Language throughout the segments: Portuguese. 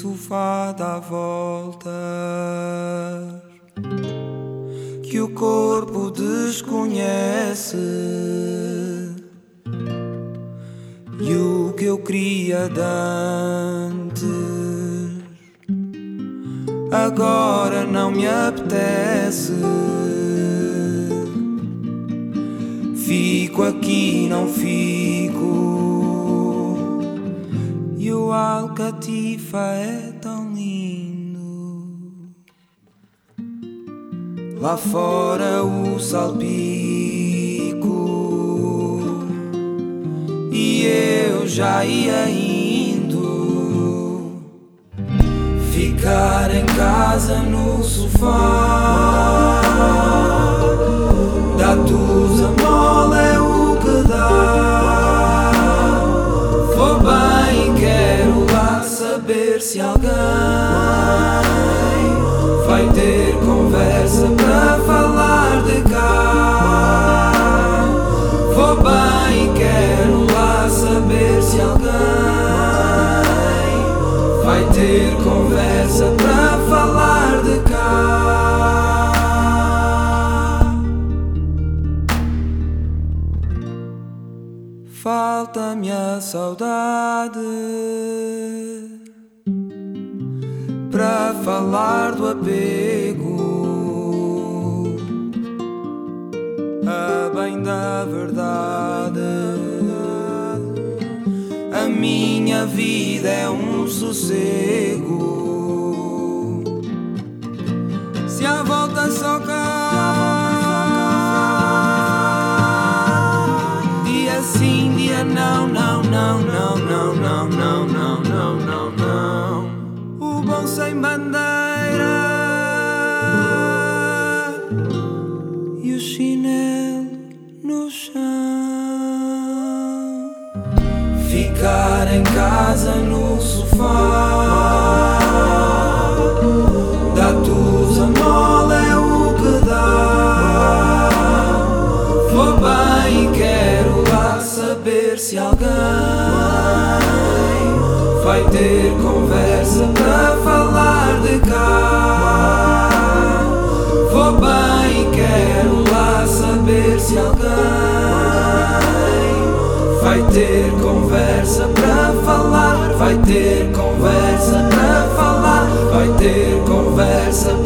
sofá dá voltas que o corpo desconhece e o que eu queria dantes agora não me apetece. Fico aqui, não fico. Alcatifa é tão lindo. Lá fora o salpico. E eu já ia indo. Ficar em casa no sofá. Dá-tus a mole é o que dá. Saber se alguém vai ter conversa para falar de cá. Vou bem, quero lá saber se alguém vai ter conversa para falar de cá. Falta-me a saudade para falar do apego. A bem da verdade, a minha vida é um sossego. Se a volta só cá, dia sim, dia não, não, não, não, casa no sofá vai ter conversa para falar, vai ter conversa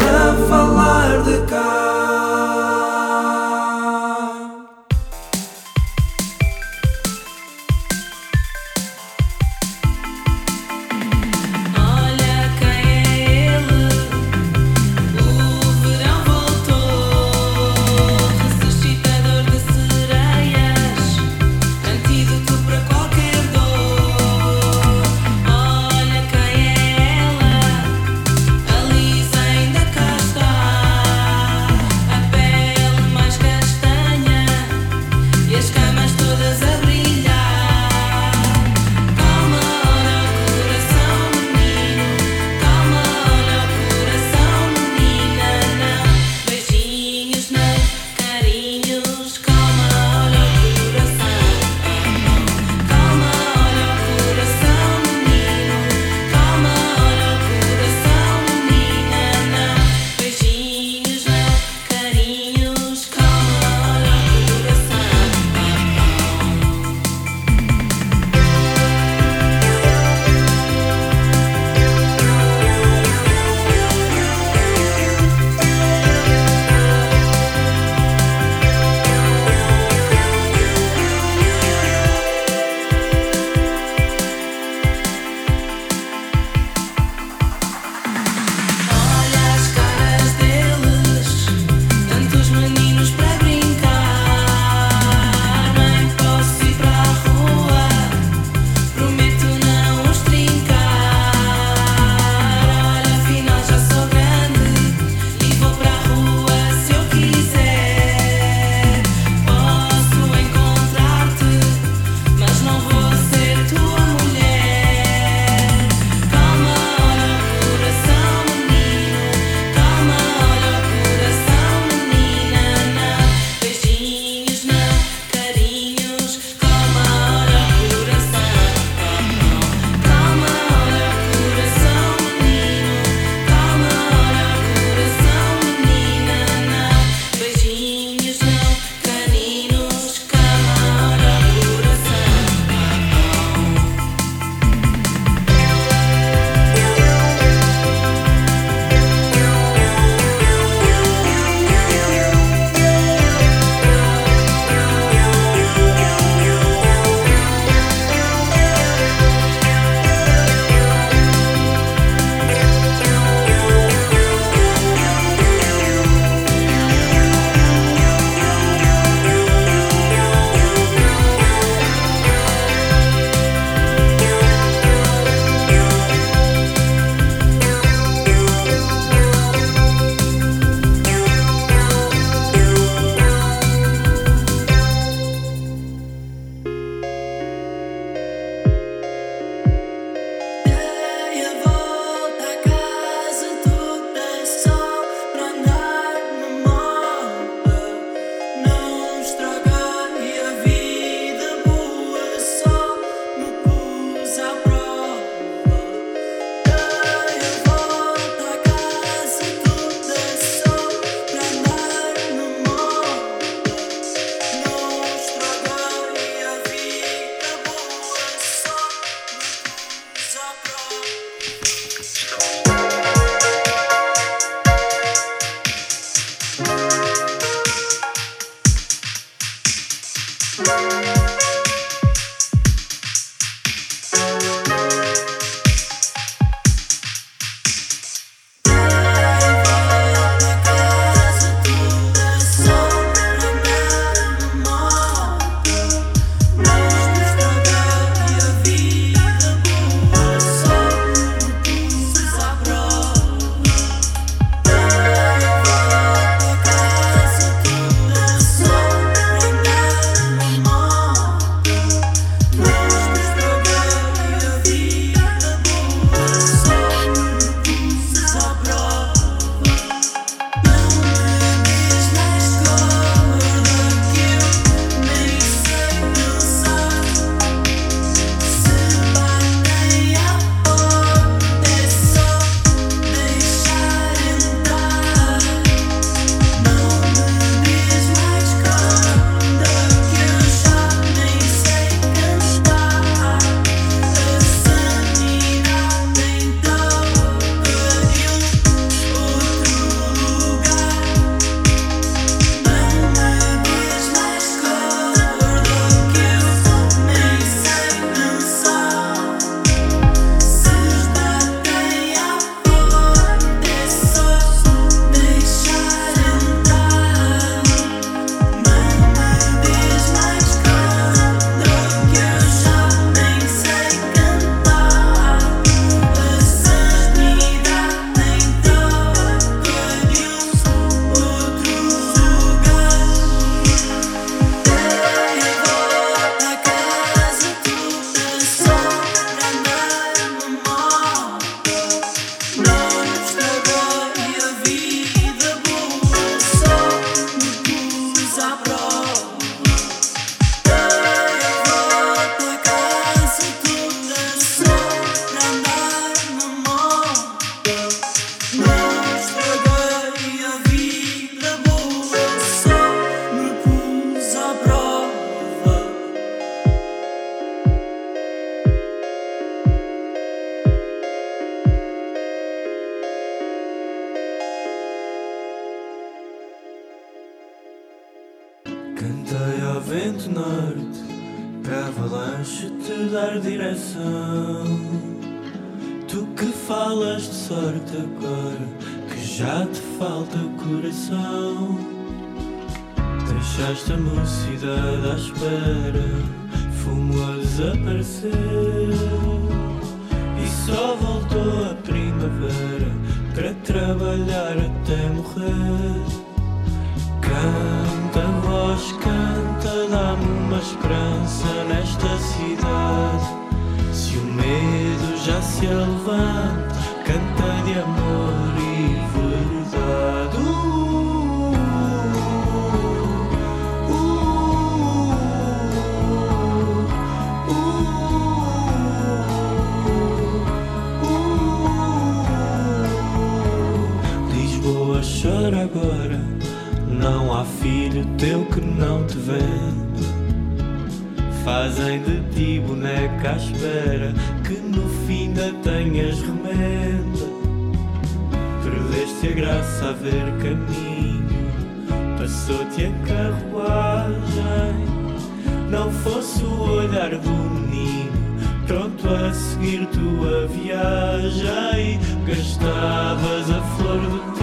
vento norte para a avalanche te dar direção. Tu que falas de sorte agora, que já te falta coração. Deixaste a mocidade à espera, fumo a desaparecer. E só voltou a primavera para trabalhar até morrer. Canta, voz, canta, dá-me uma esperança nesta cidade. Se o medo já se levanta, canta de amor e verdade. Uh, uh, uh, Lisboa chora agora, não há filho teu que não te venda. Fazem de ti boneca à espera que no fim da tenhas remenda. Perdeste a graça a ver caminho, passou-te a carruagem. Não fosse o olhar do menino, pronto a seguir tua viagem. Gastavas a flor do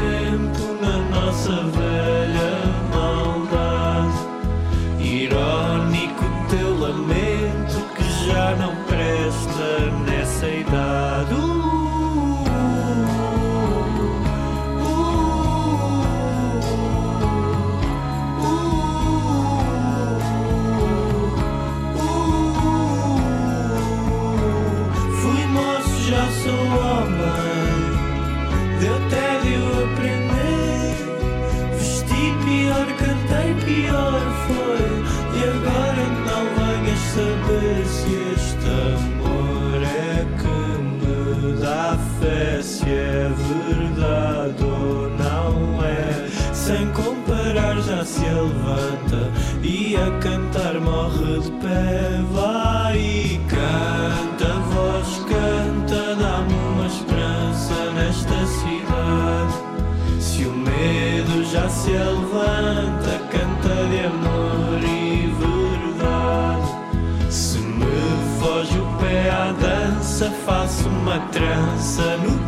se levanta, canta de amor e verdade. Se me foge o pé à dança, faço uma trança no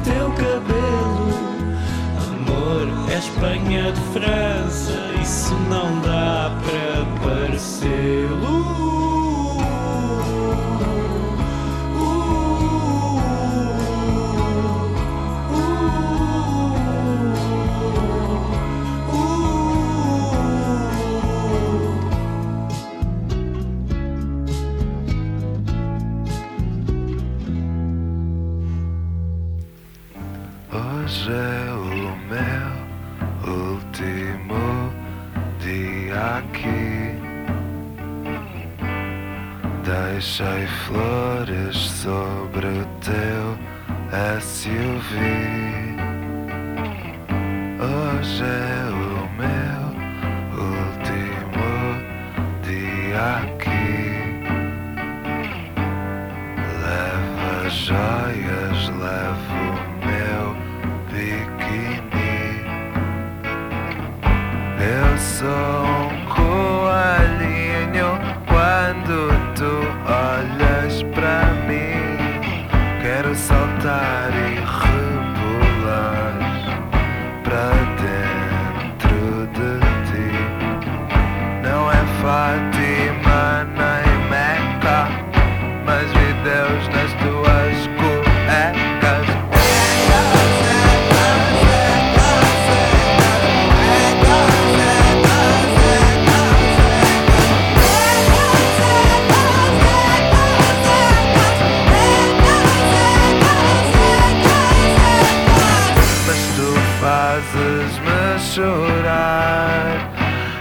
chorar.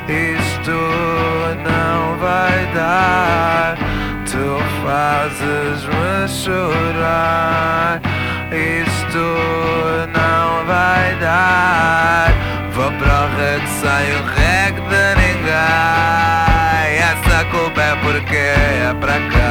Isto não vai dar. Tu fazes-me chorar. Isto não vai dar. Vou para o rede, saio reg de ninguém. Essa culpa é porque é para quem?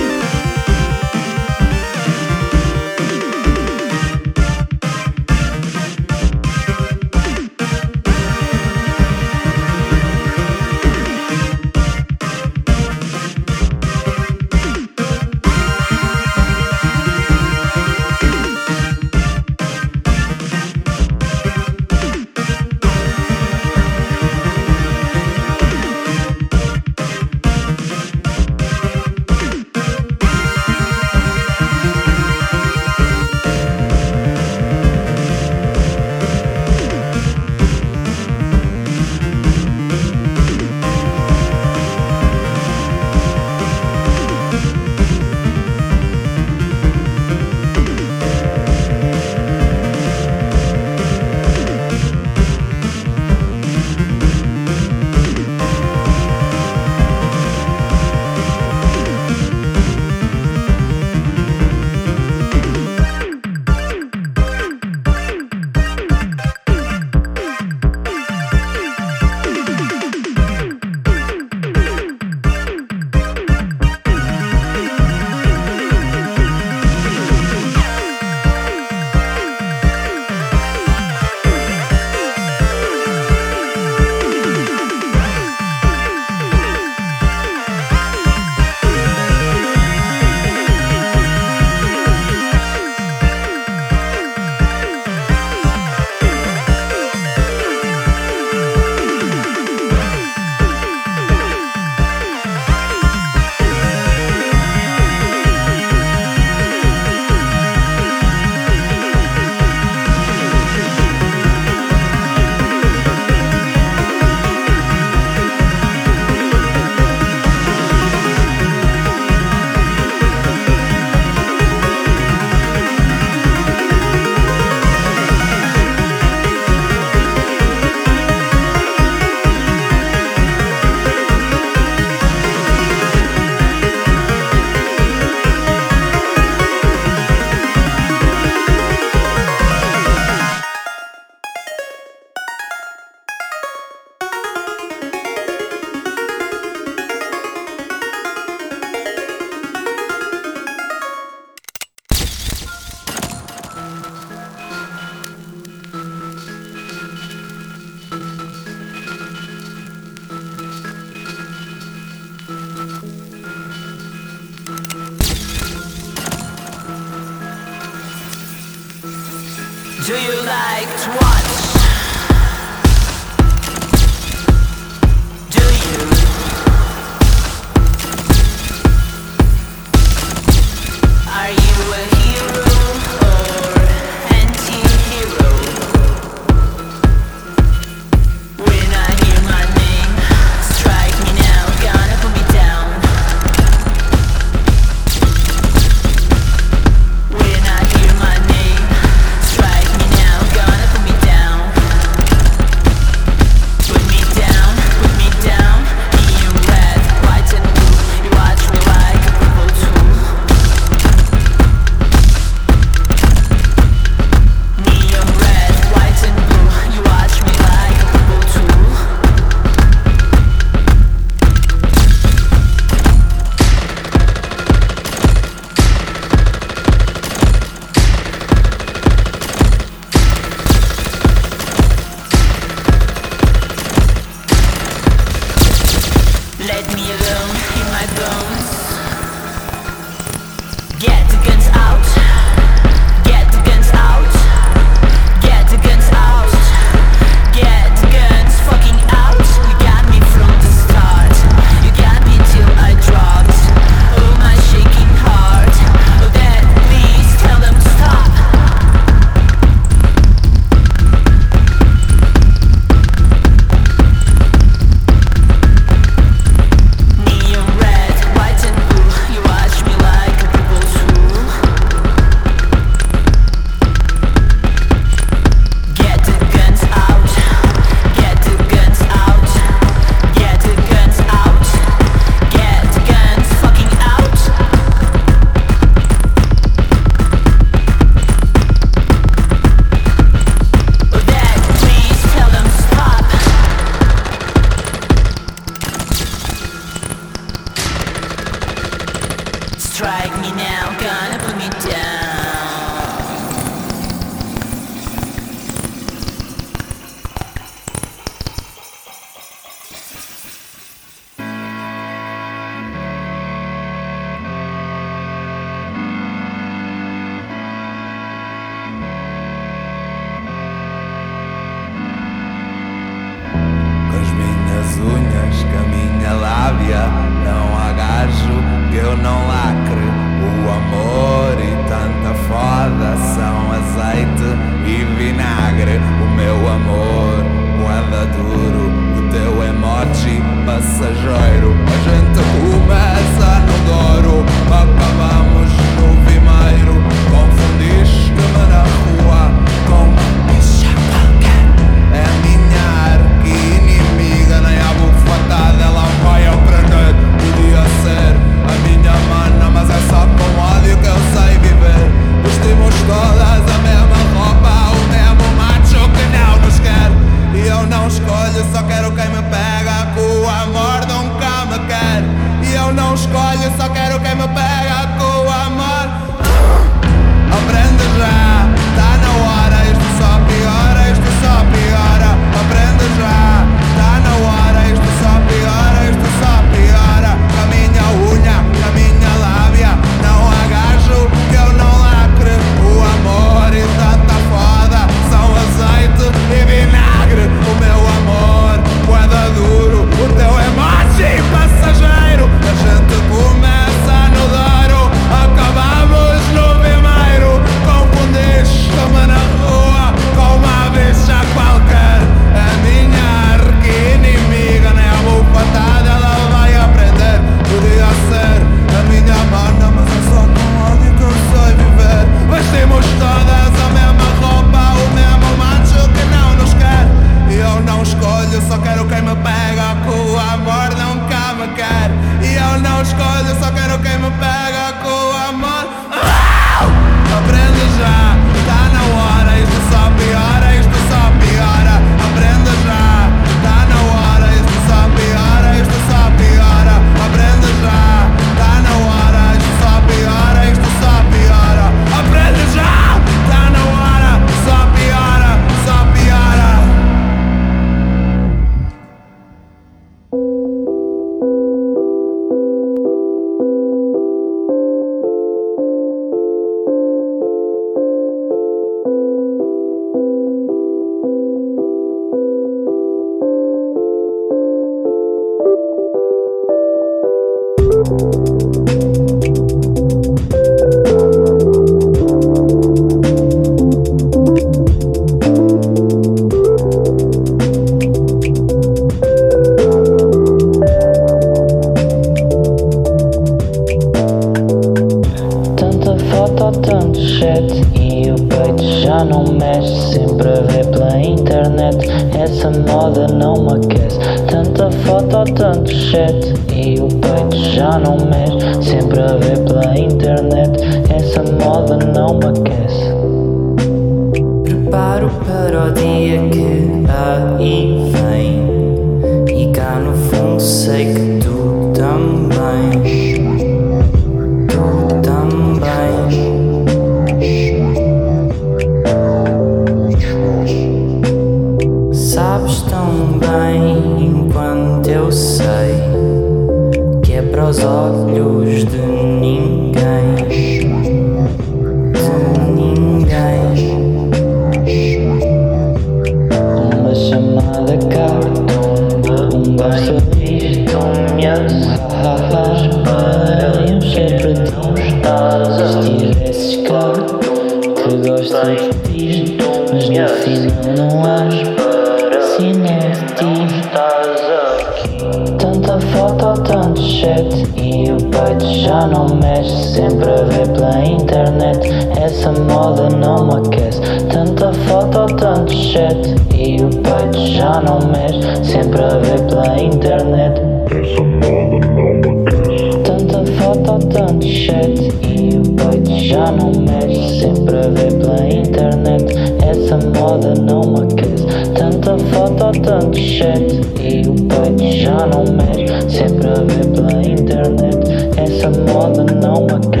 e o peito já não mexe Sempre a ver pela internet. Essa moda não acaba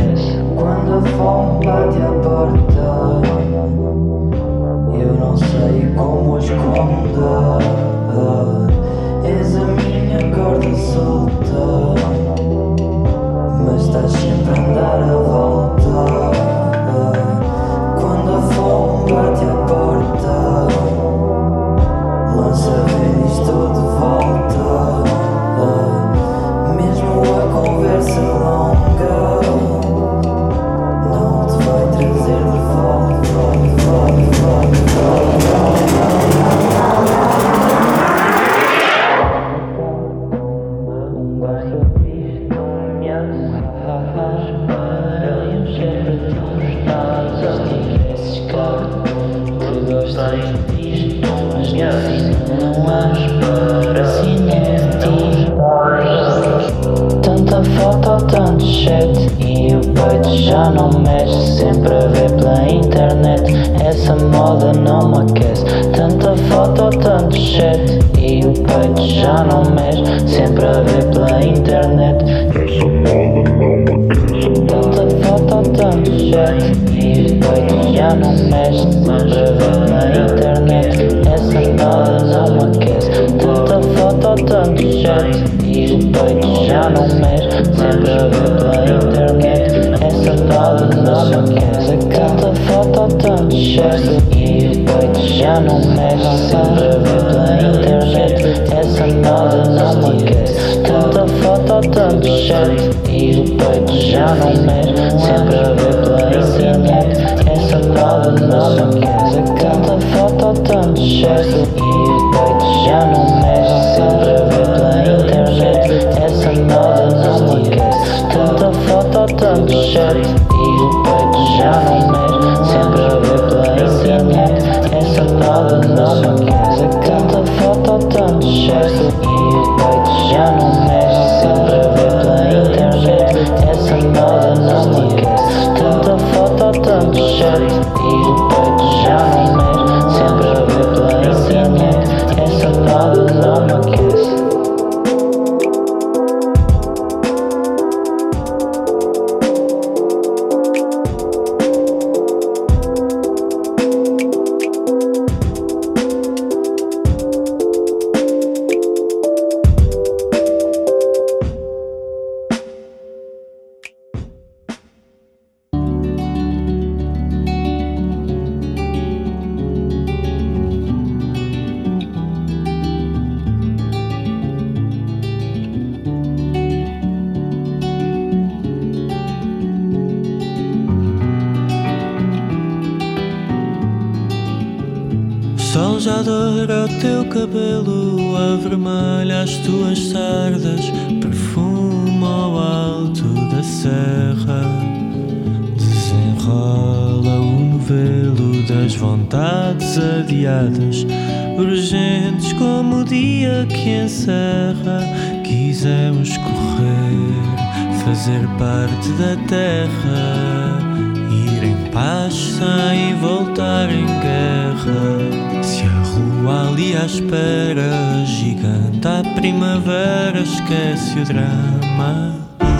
sem voltar em guerra. Se a rua ali à espera, gigante a primavera, esquece o drama.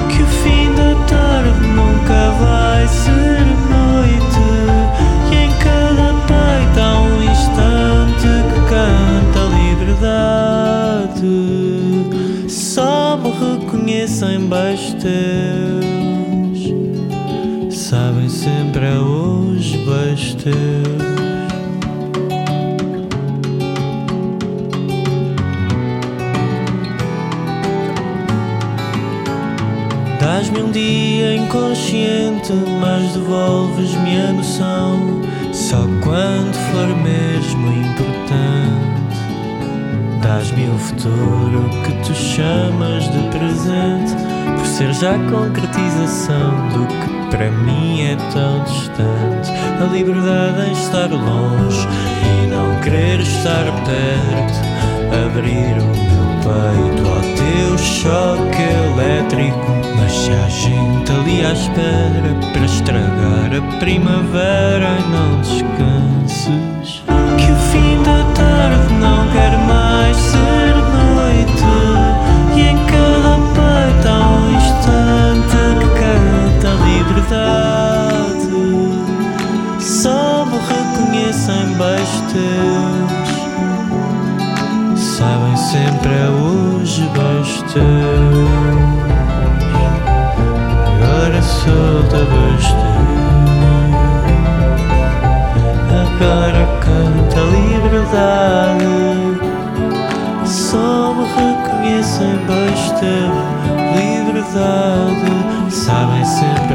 Que o fim da tarde nunca vai ser noite. E em cada peito há um instante que canta a liberdade. Só me reconhecem teus. Sabem sempre a hoje beijos teus. Dás-me um dia inconsciente, mas devolves-me a noção só quando for mesmo importante. Dás-me o futuro que tu chamas de presente, por ser já concretização do que para mim é tão distante. A liberdade em estar longe e não querer estar perto. Abrir o meu peito ao teu choque elétrico. Mas se há gente ali à espera para estragar a primavera, não descanses. Que o fim da tarde não quer mais ser reconhecem beijos. Sabem sempre é hoje beijos. Agora solta beijos. Agora canta a liberdade. Só me reconhecem beijos. Liberdade. Sabem sempre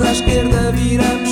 Inclinamos para a